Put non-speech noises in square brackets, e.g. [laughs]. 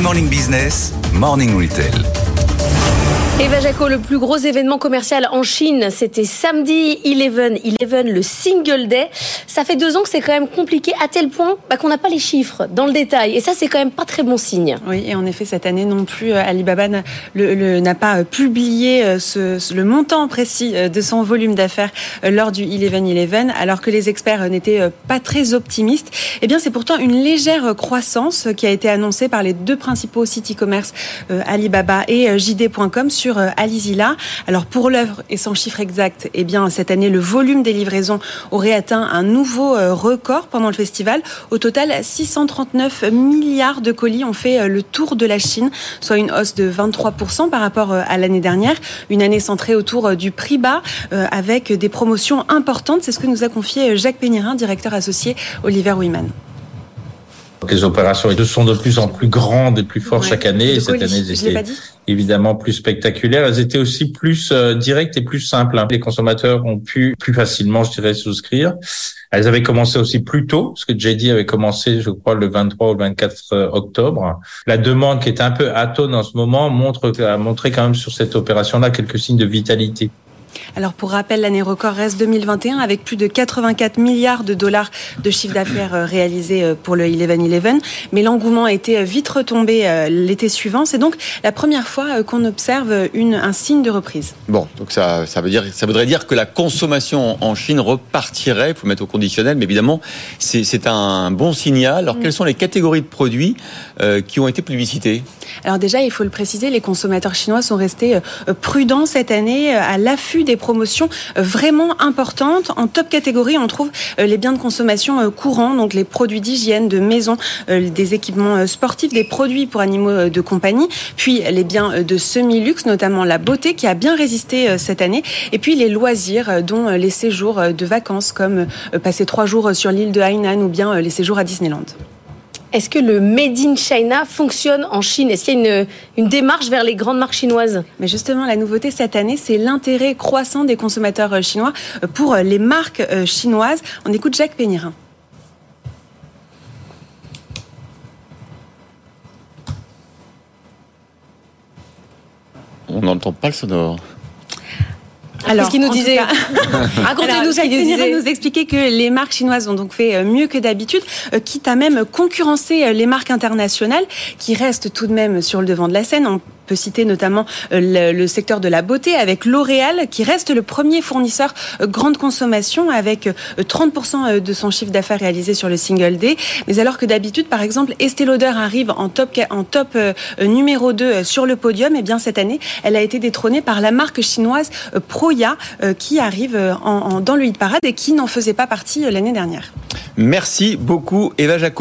Good Morning Business, Morning Retail. Eva Jaco, le plus gros événement commercial en Chine, c'était samedi 11-11, le Single Day. Ça fait deux ans que c'est quand même compliqué à tel point bah, qu'on n'a pas les chiffres dans le détail. Et ça, c'est quand même pas très bon signe. Oui, et en effet, cette année non plus, euh, Alibaba n'a pas euh, publié euh, le montant précis de son volume d'affaires lors du 11-11, alors que les experts n'étaient pas très optimistes. Eh bien, c'est pourtant une légère croissance qui a été annoncée par les deux principaux sites e-commerce, Alibaba et JD.com, sur sur euh, Alizila. Alors pour l'œuvre et sans chiffre exact, eh bien cette année le volume des livraisons aurait atteint un nouveau euh, record pendant le festival. Au total, 639 milliards de colis ont fait euh, le tour de la Chine, soit une hausse de 23% par rapport à l'année dernière. Une année centrée autour du prix bas avec des promotions importantes. C'est ce que nous a confié Jacques Pénirin, directeur associé Oliver Wiman. Les opérations sont de plus en plus grandes et plus fortes chaque année. Et cette année, elles étaient évidemment plus spectaculaires. Elles étaient aussi plus euh, directes et plus simples. Hein. Les consommateurs ont pu plus facilement, je dirais, souscrire. Elles avaient commencé aussi plus tôt, parce que JD avait commencé, je crois, le 23 ou le 24 euh, octobre. La demande qui est un peu atone en ce moment montre, a montré quand même sur cette opération-là quelques signes de vitalité. Alors pour rappel, l'année record reste 2021 avec plus de 84 milliards de dollars de chiffre d'affaires euh, réalisés euh, pour le 11-11. Mais l'engouement a été euh, vite retombé l'été suivant. C'est donc la première fois qu'on observe une, un signe de reprise. Bon, donc ça, ça, veut dire, ça voudrait dire que la consommation en Chine repartirait. Il faut mettre au conditionnel, mais évidemment, c'est un bon signal. Alors mm. quelles sont les catégories de produits qui ont été publicités? Alors déjà, il faut le préciser, les consommateurs chinois sont restés prudents cette année à l'affût des promotions euh, vraiment importantes. En top catégorie, on trouve euh, les biens de consommation euh, courants, donc les produits d'hygiène, de maison, des équipements sportifs, des produits pour animaux de compagnie, puis les biens de semi-luxe, notamment la beauté qui a bien résisté cette année, et puis les loisirs, dont les séjours de vacances comme passer trois jours sur l'île de Hainan ou bien les séjours à Disneyland. Est-ce que le Made in China fonctionne en Chine? Est-ce qu'il y a une, démarche vers les grandes marques chinoises? Mais justement, la nouveauté cette année, c'est l'intérêt croissant des consommateurs euh, chinois euh, pour euh, les marques chinoises. On écoute Jacques Pénirin. On n'entend pas le sonore. [laughs] Alors, ce qu'il nous disait Racontez-nous ce qu'il nous disait. nous expliquer que les marques chinoises ont donc fait euh, mieux que d'habitude, euh, quitte à même concurrencer euh, les marques internationales qui restent tout de même sur le devant de la scène peut citer notamment le, secteur de la beauté avec L'Oréal qui reste le premier fournisseur grande consommation avec 30% euh, de son chiffre d'affaires réalisé sur le single day. Mais alors que d'habitude, par exemple, Estée Lauder arrive en top, en top numéro 2 sur le podium, et eh bien cette année, elle a été détrônée par la marque chinoise Proya qui arrive en, dans le hit parade et qui n'en faisait pas partie l'année dernière. Merci beaucoup Eva Jaco.